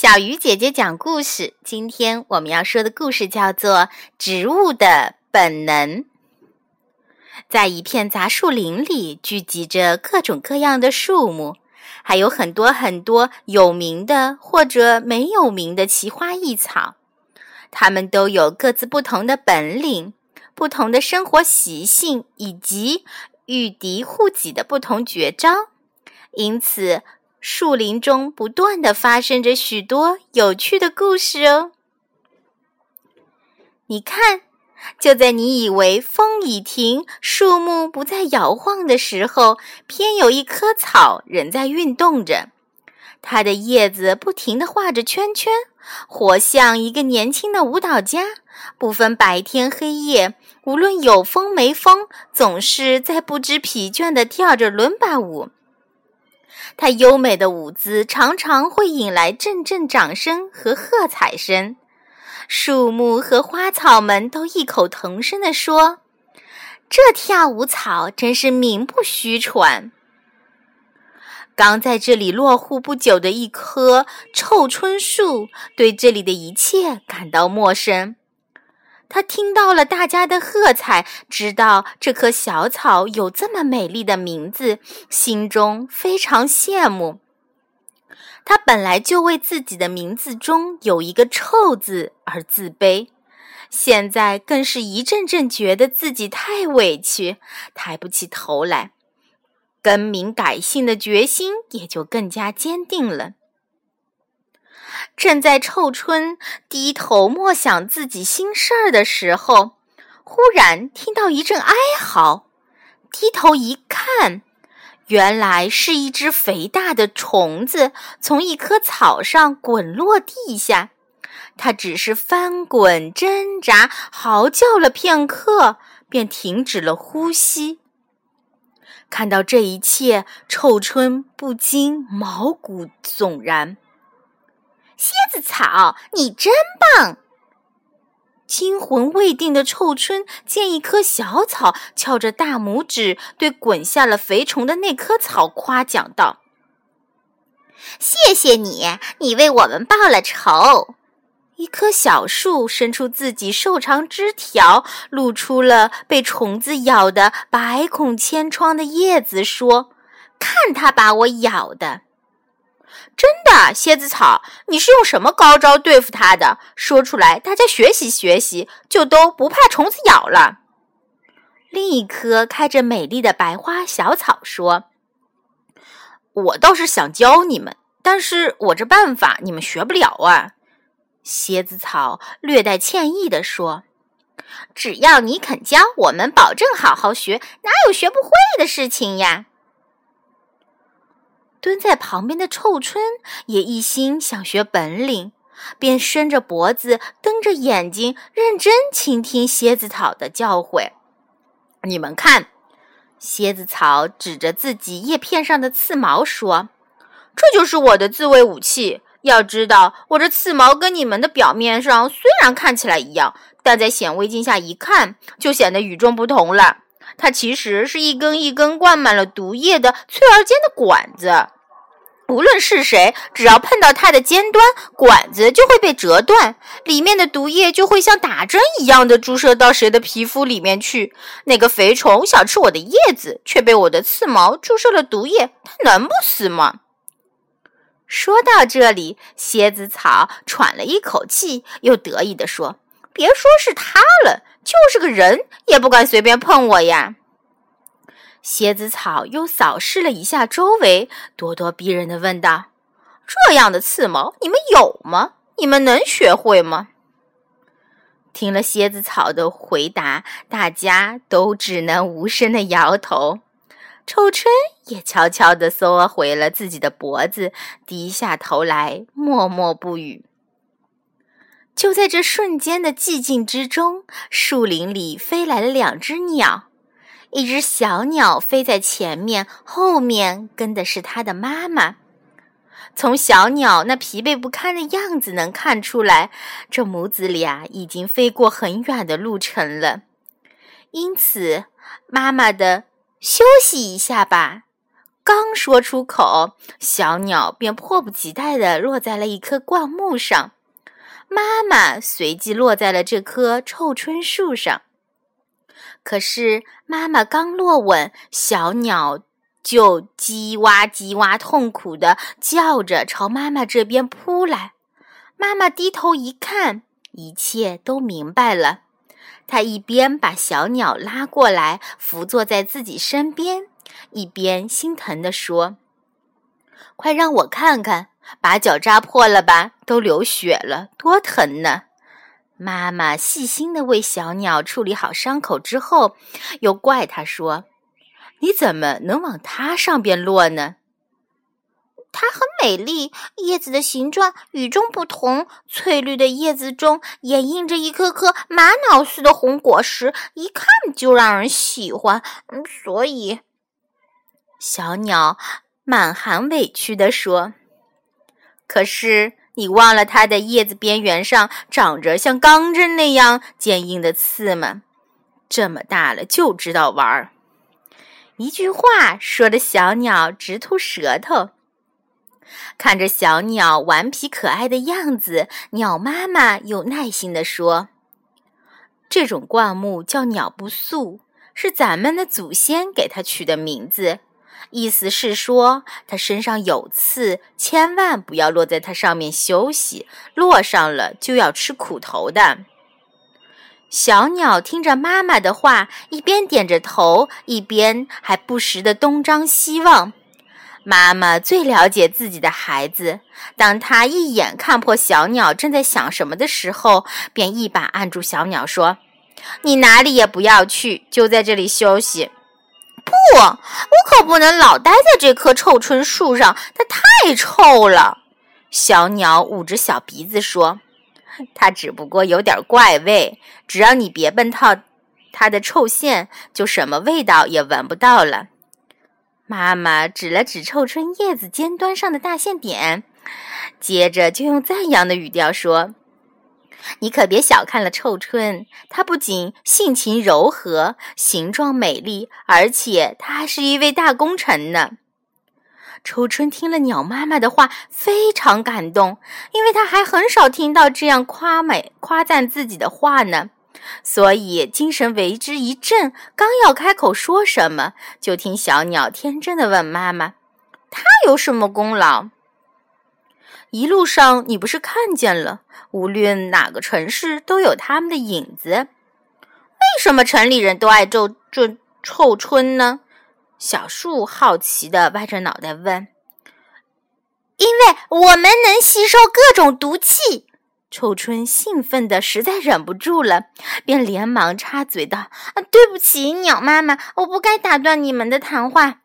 小鱼姐姐讲故事。今天我们要说的故事叫做《植物的本能》。在一片杂树林里，聚集着各种各样的树木，还有很多很多有名的或者没有名的奇花异草。它们都有各自不同的本领、不同的生活习性以及御敌护己的不同绝招，因此。树林中不断的发生着许多有趣的故事哦。你看，就在你以为风已停，树木不再摇晃的时候，偏有一棵草仍在运动着，它的叶子不停的画着圈圈，活像一个年轻的舞蹈家，不分白天黑夜，无论有风没风，总是在不知疲倦的跳着伦巴舞。它优美的舞姿常常会引来阵阵掌声和喝彩声，树木和花草们都异口同声地说：“这跳舞草真是名不虚传。”刚在这里落户不久的一棵臭椿树，对这里的一切感到陌生。他听到了大家的喝彩，知道这棵小草有这么美丽的名字，心中非常羡慕。他本来就为自己的名字中有一个“臭”字而自卑，现在更是一阵阵觉得自己太委屈，抬不起头来，更名改姓的决心也就更加坚定了。正在臭春低头默想自己心事儿的时候，忽然听到一阵哀嚎。低头一看，原来是一只肥大的虫子从一棵草上滚落地下。它只是翻滚挣扎，嚎叫了片刻，便停止了呼吸。看到这一切，臭春不禁毛骨悚然。蝎子草，你真棒！惊魂未定的臭春见一棵小草，翘着大拇指对滚下了肥虫的那棵草夸奖道：“谢谢你，你为我们报了仇。”一棵小树伸出自己瘦长枝条，露出了被虫子咬得百孔千疮的叶子，说：“看它把我咬的。”真的，蝎子草，你是用什么高招对付它的？说出来，大家学习学习，就都不怕虫子咬了。另一棵开着美丽的白花小草说：“我倒是想教你们，但是我这办法你们学不了啊。”蝎子草略带歉意地说：“只要你肯教，我们保证好好学，哪有学不会的事情呀？”蹲在旁边的臭春也一心想学本领，便伸着脖子，瞪着眼睛，认真倾听蝎子草的教诲。你们看，蝎子草指着自己叶片上的刺毛说：“这就是我的自卫武器。要知道，我这刺毛跟你们的表面上虽然看起来一样，但在显微镜下一看，就显得与众不同了。”它其实是一根一根灌满了毒液的翠儿尖的管子，无论是谁，只要碰到它的尖端，管子就会被折断，里面的毒液就会像打针一样的注射到谁的皮肤里面去。那个肥虫想吃我的叶子，却被我的刺毛注射了毒液，它能不死吗？说到这里，蝎子草喘了一口气，又得意地说：“别说是它了。”就是个人也不敢随便碰我呀！蝎子草又扫视了一下周围，咄咄逼人的问道：“这样的刺毛你们有吗？你们能学会吗？”听了蝎子草的回答，大家都只能无声的摇头。臭春也悄悄地缩回了自己的脖子，低下头来，默默不语。就在这瞬间的寂静之中，树林里飞来了两只鸟。一只小鸟飞在前面，后面跟的是它的妈妈。从小鸟那疲惫不堪的样子能看出来，这母子俩已经飞过很远的路程了。因此，妈妈的“休息一下吧”刚说出口，小鸟便迫不及待地落在了一棵灌木上。妈妈随即落在了这棵臭椿树上。可是，妈妈刚落稳，小鸟就叽哇叽哇痛苦地叫着朝妈妈这边扑来。妈妈低头一看，一切都明白了。她一边把小鸟拉过来，扶坐在自己身边。一边心疼地说：“快让我看看，把脚扎破了吧？都流血了，多疼呢！”妈妈细心的为小鸟处理好伤口之后，又怪他说：“你怎么能往它上边落呢？它很美丽，叶子的形状与众不同，翠绿的叶子中掩映着一颗颗玛瑙似的红果实，一看就让人喜欢。嗯，所以。”小鸟满含委屈地说：“可是你忘了它的叶子边缘上长着像钢针那样坚硬的刺吗？这么大了就知道玩儿。”一句话说的小鸟直吐舌头。看着小鸟顽皮可爱的样子，鸟妈妈有耐心地说：“这种灌木叫鸟不素，是咱们的祖先给它取的名字。”意思是说，它身上有刺，千万不要落在它上面休息，落上了就要吃苦头的。小鸟听着妈妈的话，一边点着头，一边还不时地东张西望。妈妈最了解自己的孩子，当他一眼看破小鸟正在想什么的时候，便一把按住小鸟，说：“你哪里也不要去，就在这里休息。”不，我可不能老待在这棵臭椿树上，它太臭了。小鸟捂着小鼻子说：“它只不过有点怪味，只要你别奔套它的臭线，就什么味道也闻不到了。”妈妈指了指臭椿叶子尖端上的大线点，接着就用赞扬的语调说。你可别小看了臭椿，它不仅性情柔和、形状美丽，而且它还是一位大功臣呢。臭椿听了鸟妈妈的话，非常感动，因为他还很少听到这样夸美、夸赞自己的话呢，所以精神为之一振。刚要开口说什么，就听小鸟天真的问妈妈：“他有什么功劳？”一路上，你不是看见了？无论哪个城市都有他们的影子。为什么城里人都爱种种臭椿呢？小树好奇地歪着脑袋问。因为我们能吸收各种毒气。臭椿兴奋的实在忍不住了，便连忙插嘴道：“对不起，鸟妈妈，我不该打断你们的谈话。”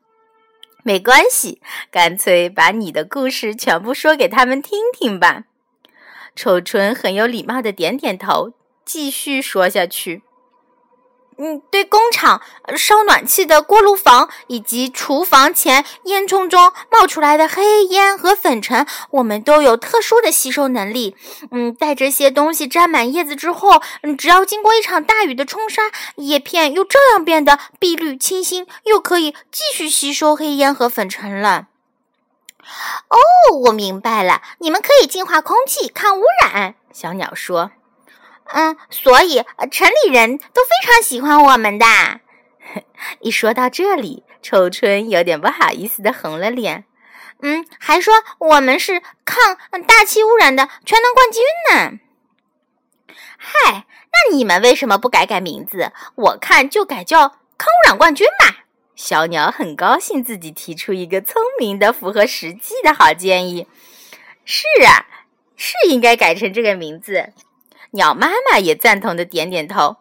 没关系，干脆把你的故事全部说给他们听听吧。丑春很有礼貌的点点头，继续说下去。嗯，对工厂烧暖气的锅炉房以及厨房前烟囱中冒出来的黑烟和粉尘，我们都有特殊的吸收能力。嗯，待这些东西沾满叶子之后，嗯，只要经过一场大雨的冲刷，叶片又照样变得碧绿清新，又可以继续吸收黑烟和粉尘了。哦，我明白了，你们可以净化空气，抗污染。小鸟说。嗯，所以城里人都非常喜欢我们的。一说到这里，臭椿有点不好意思的红了脸。嗯，还说我们是抗大气污染的全能冠军呢。嗨，那你们为什么不改改名字？我看就改叫抗污染冠军吧。小鸟很高兴自己提出一个聪明的、符合实际的好建议。是啊，是应该改成这个名字。鸟妈妈也赞同的点点头。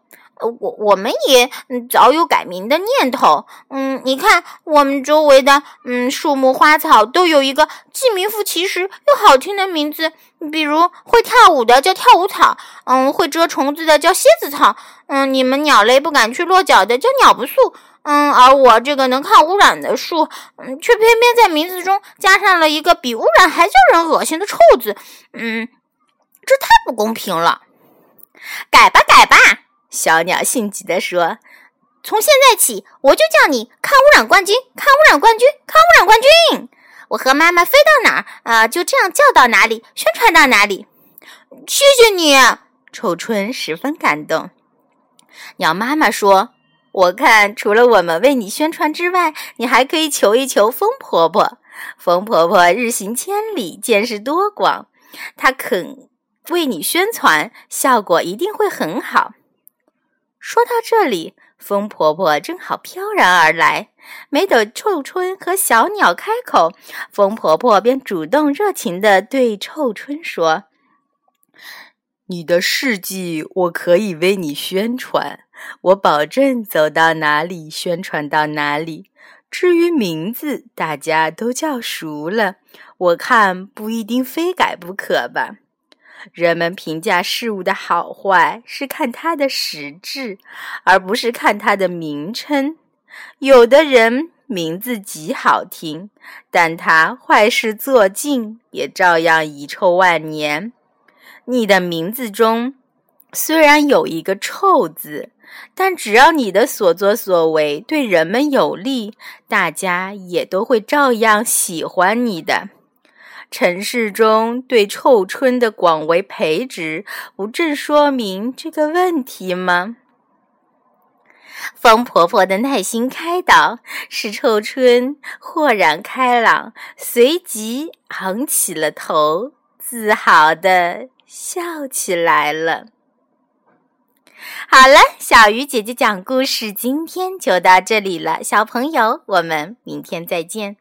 我我们也早有改名的念头。嗯，你看我们周围的嗯树木花草都有一个既名副其实又好听的名字，比如会跳舞的叫跳舞草，嗯，会蛰虫子的叫蝎子草，嗯，你们鸟类不敢去落脚的叫鸟不素，嗯，而我这个能抗污染的树，嗯，却偏偏在名字中加上了一个比污染还叫人恶心的臭字，嗯，这太不公平了。改吧，改吧！小鸟性急地说：“从现在起，我就叫你抗污染冠军，抗污染冠军，抗污染冠军。我和妈妈飞到哪儿，啊，就这样叫到哪里，宣传到哪里。谢谢你，臭春十分感动。鸟妈妈说：“我看除了我们为你宣传之外，你还可以求一求风婆婆。风婆婆日行千里，见识多广，她肯为你宣传，效果一定会很好。”说到这里。风婆婆正好飘然而来，没等臭春和小鸟开口，风婆婆便主动热情地对臭春说：“你的事迹我可以为你宣传，我保证走到哪里宣传到哪里。至于名字，大家都叫熟了，我看不一定非改不可吧。”人们评价事物的好坏是看它的实质，而不是看它的名称。有的人名字极好听，但他坏事做尽，也照样遗臭万年。你的名字中虽然有一个“臭”字，但只要你的所作所为对人们有利，大家也都会照样喜欢你的。城市中对臭春的广为培植，不正说明这个问题吗？风婆婆的耐心开导，使臭春豁然开朗，随即昂起了头，自豪地笑起来了。好了，小鱼姐姐讲故事，今天就到这里了，小朋友，我们明天再见。